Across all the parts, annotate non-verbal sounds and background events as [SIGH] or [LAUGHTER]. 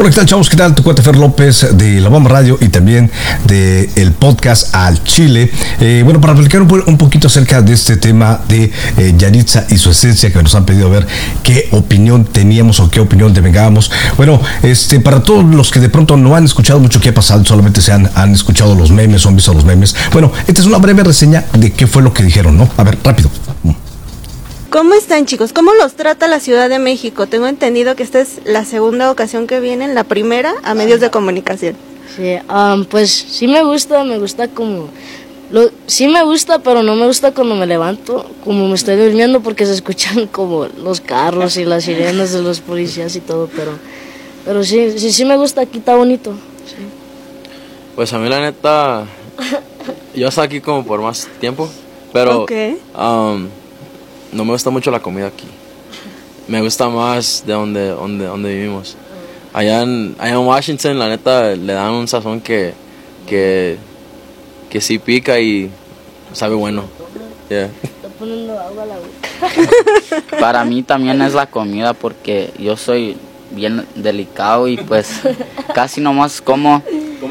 Hola, ¿qué tal, chavos? ¿Qué tal? Tu cuate Fer López de La Bomba Radio y también de el podcast Al Chile. Eh, bueno, para platicar un, un, poquito acerca de este tema de eh, Yaritza y su esencia que nos han pedido ver qué opinión teníamos o qué opinión devengábamos. Bueno, este, para todos los que de pronto no han escuchado mucho qué ha pasado, solamente se han, han escuchado los memes o han visto los memes. Bueno, esta es una breve reseña de qué fue lo que dijeron, ¿no? A ver, rápido. ¿Cómo están chicos? ¿Cómo los trata la Ciudad de México? Tengo entendido que esta es la segunda ocasión que vienen, la primera a medios de comunicación. Sí, um, pues sí me gusta, me gusta como... Lo, sí me gusta, pero no me gusta cuando me levanto, como me estoy durmiendo porque se escuchan [LAUGHS] como los carros y las sirenas de los policías y todo, pero, pero sí, sí, sí me gusta, aquí está bonito. Sí. Pues a mí la neta, yo estoy aquí como por más tiempo, pero... Okay. Um, no me gusta mucho la comida aquí. Me gusta más de donde, donde, donde vivimos. Allá en, allá en Washington, la neta, le dan un sazón que, que, que sí pica y sabe bueno. Yeah. [LAUGHS] Para mí también es la comida porque yo soy bien delicado y pues casi nomás como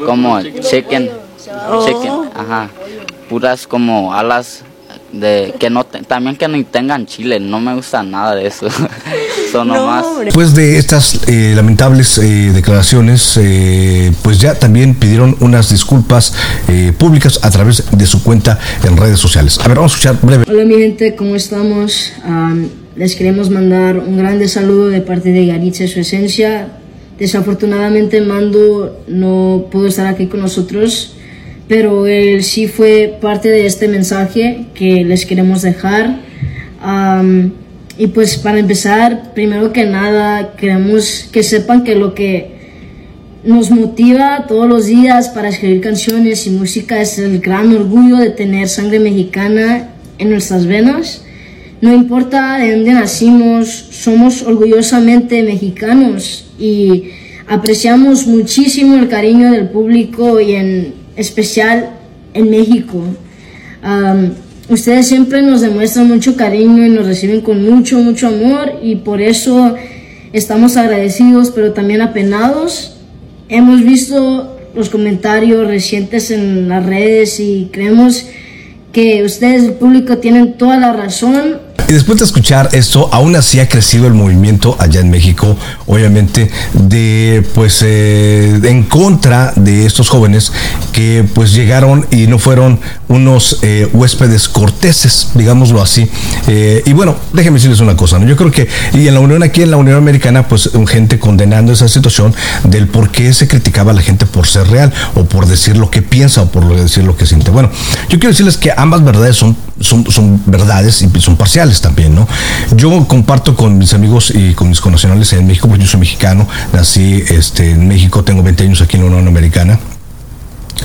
como chicken, chicken, ajá, puras como alas de que no también que no tengan chile no me gusta nada de eso. [LAUGHS] Son nomás después de estas eh, lamentables eh, declaraciones eh, pues ya también pidieron unas disculpas eh, públicas a través de su cuenta en redes sociales. A ver vamos a escuchar breve. Hola mi gente cómo estamos um, les queremos mandar un grande saludo de parte de Yaritza su esencia. Desafortunadamente Mando no pudo estar aquí con nosotros pero él sí fue parte de este mensaje que les queremos dejar. Y pues para empezar, primero que nada, queremos que sepan que lo que nos motiva todos los días para escribir canciones y música es el gran orgullo de tener sangre mexicana en nuestras venas. No importa de dónde nacimos, somos orgullosamente mexicanos y apreciamos muchísimo el cariño del público y en especial en México. Um, ustedes siempre nos demuestran mucho cariño y nos reciben con mucho, mucho amor y por eso estamos agradecidos pero también apenados. Hemos visto los comentarios recientes en las redes y creemos que ustedes, el público, tienen toda la razón y después de escuchar esto, aún así ha crecido el movimiento allá en México, obviamente, de pues eh, en contra de estos jóvenes que pues llegaron y no fueron unos eh, huéspedes corteses, digámoslo así. Eh, y bueno, déjenme decirles una cosa, ¿no? Yo creo que, y en la Unión, aquí en la Unión Americana, pues gente condenando esa situación del por qué se criticaba a la gente por ser real, o por decir lo que piensa, o por decir lo que siente. Bueno, yo quiero decirles que ambas verdades son, son, son verdades y son parciales también, ¿no? Yo comparto con mis amigos y con mis connacionales en México, porque yo soy mexicano, nací este, en México, tengo 20 años aquí en la Unión Americana.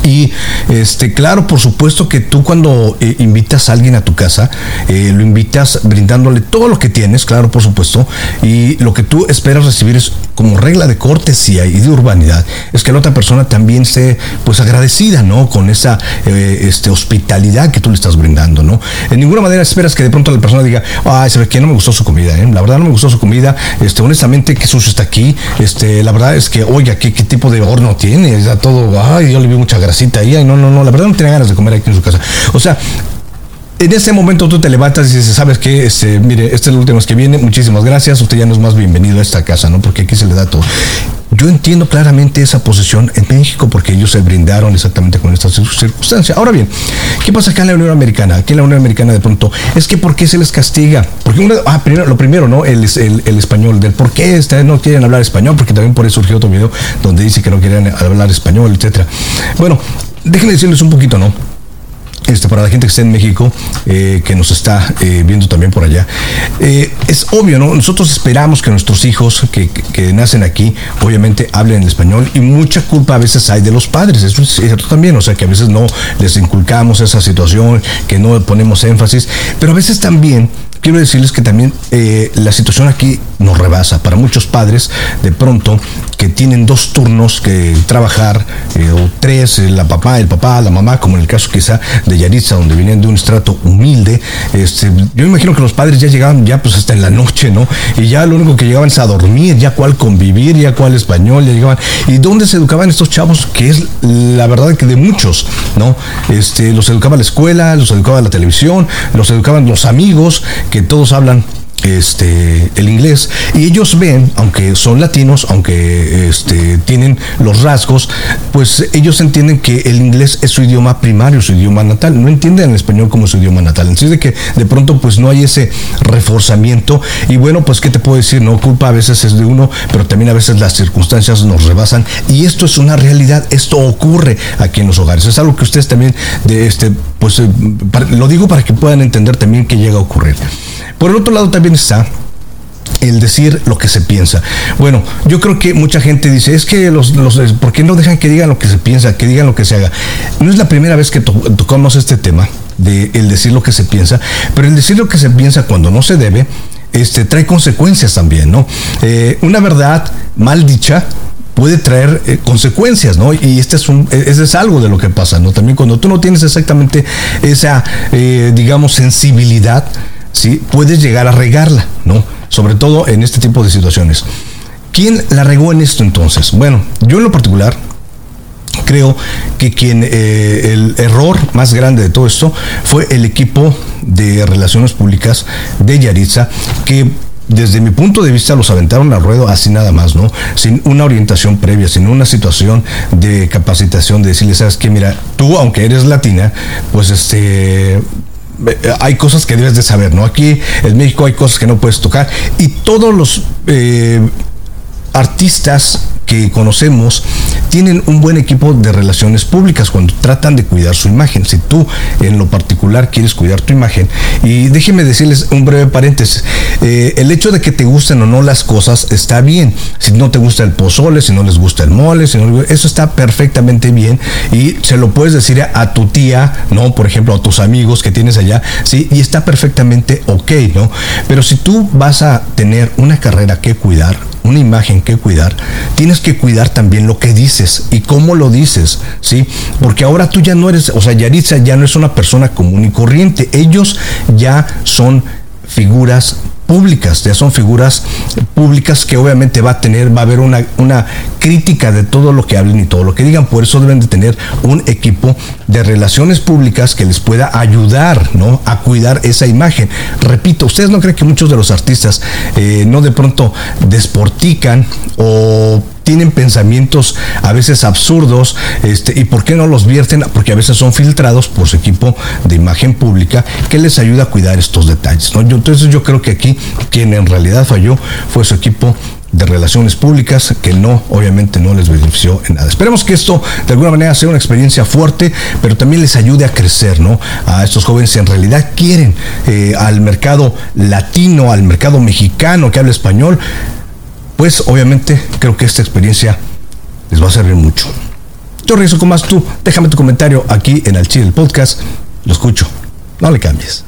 Y este, claro, por supuesto que tú cuando eh, invitas a alguien a tu casa, eh, lo invitas brindándole todo lo que tienes, claro, por supuesto, y lo que tú esperas recibir es como regla de cortesía y de urbanidad, es que la otra persona también esté pues agradecida, ¿no? Con esa eh, este, hospitalidad que tú le estás brindando, ¿no? En ninguna manera esperas que de pronto la persona diga, ay, se ve que no me gustó su comida, ¿eh? La verdad no me gustó su comida, este, honestamente, qué sucio está aquí, este, la verdad es que, oiga, ¿qué, qué tipo de horno tiene? Está todo, ay, yo le vi mucha grasita ahí, no, no, no, la verdad no tenía ganas de comer aquí en su casa. O sea, en ese momento tú te levantas y dices, ¿sabes qué? Este, mire, este es el último que viene, muchísimas gracias, usted ya no es más bienvenido a esta casa, ¿no? Porque aquí se le da todo. Yo entiendo claramente esa posición en México porque ellos se brindaron exactamente con esta circunstancia. Ahora bien, ¿qué pasa acá en la Unión Americana? Aquí en la Unión Americana de pronto es que ¿por qué se les castiga? Porque uno, ah, primero, lo primero, ¿no? El, el, español, del por qué ustedes no quieren hablar español, porque también por eso surgió otro video donde dice que no quieren hablar español, etcétera. Bueno, déjenme decirles un poquito, ¿no? Este, para la gente que está en México, eh, que nos está eh, viendo también por allá, eh, es obvio, ¿no? Nosotros esperamos que nuestros hijos que, que, que, nacen aquí, obviamente, hablen en español y mucha culpa a veces hay de los padres, eso es cierto también, o sea, que a veces no les inculcamos esa situación, que no ponemos énfasis, pero a veces también quiero decirles que también eh, la situación aquí nos rebasa. Para muchos padres, de pronto, que tienen dos turnos que trabajar, eh, o tres, eh, la papá, el papá, la mamá, como en el caso quizá de Yaritza, donde vienen de un estrato humilde. Este, yo imagino que los padres ya llegaban ya pues hasta en la noche, ¿no? Y ya lo único que llegaban es a dormir, ya cuál convivir, ya cuál español, ya llegaban. ¿Y dónde se educaban estos chavos? Que es la verdad que de muchos, ¿no? Este, los educaba la escuela, los educaba la televisión, los educaban los amigos, que todos hablan este, el inglés. Y ellos ven, aunque son latinos, aunque este, tienen los rasgos, pues ellos entienden que el inglés es su idioma primario, su idioma natal, no entienden el español como su idioma natal, así de que de pronto pues no hay ese reforzamiento. Y bueno pues qué te puedo decir, no culpa a veces es de uno, pero también a veces las circunstancias nos rebasan. Y esto es una realidad, esto ocurre aquí en los hogares, es algo que ustedes también de este pues eh, lo digo para que puedan entender también que llega a ocurrir. Por el otro lado también está el decir lo que se piensa. Bueno, yo creo que mucha gente dice, es que los, los ¿por qué no dejan que digan lo que se piensa, que digan lo que se haga? No es la primera vez que tocamos este tema de el decir lo que se piensa, pero el decir lo que se piensa cuando no se debe, este, trae consecuencias también, ¿no? Eh, una verdad mal dicha puede traer eh, consecuencias, ¿no? Y este es un, ese es algo de lo que pasa, ¿no? También cuando tú no tienes exactamente esa, eh, digamos, sensibilidad, ¿sí? puedes llegar a regarla, ¿no? Sobre todo en este tipo de situaciones. ¿Quién la regó en esto entonces? Bueno, yo en lo particular creo que quien eh, el error más grande de todo esto fue el equipo de relaciones públicas de Yaritza que desde mi punto de vista los aventaron al ruedo así nada más, ¿no? Sin una orientación previa, sin una situación de capacitación, de decirle, sabes que mira, tú aunque eres latina, pues este hay cosas que debes de saber, ¿no? Aquí en México hay cosas que no puedes tocar y todos los eh, artistas que conocemos tienen un buen equipo de relaciones públicas cuando tratan de cuidar su imagen. Si tú en lo particular quieres cuidar tu imagen, y déjenme decirles un breve paréntesis, eh, el hecho de que te gusten o no las cosas está bien. Si no te gusta el pozole, si no les gusta el mole, si no, eso está perfectamente bien y se lo puedes decir a, tu tía, ¿no? Por ejemplo, a tus amigos que tienes allá, ¿sí? Y está perfectamente ok, ¿no? Pero si tú vas a tener una carrera que cuidar, una imagen que cuidar, tienes que cuidar también lo que dices. Y cómo lo dices, ¿sí? Porque ahora tú ya no eres, o sea, Yaritza ya no es una persona común y corriente, ellos ya son figuras públicas, ya son figuras públicas que obviamente va a tener, va a haber una, una crítica de todo lo que hablen y todo lo que digan, por eso deben de tener un equipo de relaciones públicas que les pueda ayudar, ¿no? A cuidar esa imagen. Repito, ustedes no creen que muchos de los artistas eh, no de pronto desportican o tienen pensamientos a veces absurdos, este, y por qué no los vierten, porque a veces son filtrados por su equipo de imagen pública que les ayuda a cuidar estos detalles. Yo, entonces yo creo que aquí quien en realidad falló fue su equipo de relaciones públicas que no, obviamente no les benefició en nada. Esperemos que esto de alguna manera sea una experiencia fuerte, pero también les ayude a crecer, ¿no? A estos jóvenes en realidad quieren eh, al mercado latino, al mercado mexicano que habla español, pues obviamente creo que esta experiencia les va a servir mucho. Yo regreso con más tú. Déjame tu comentario aquí en el Chile Podcast. Lo escucho. No le cambies.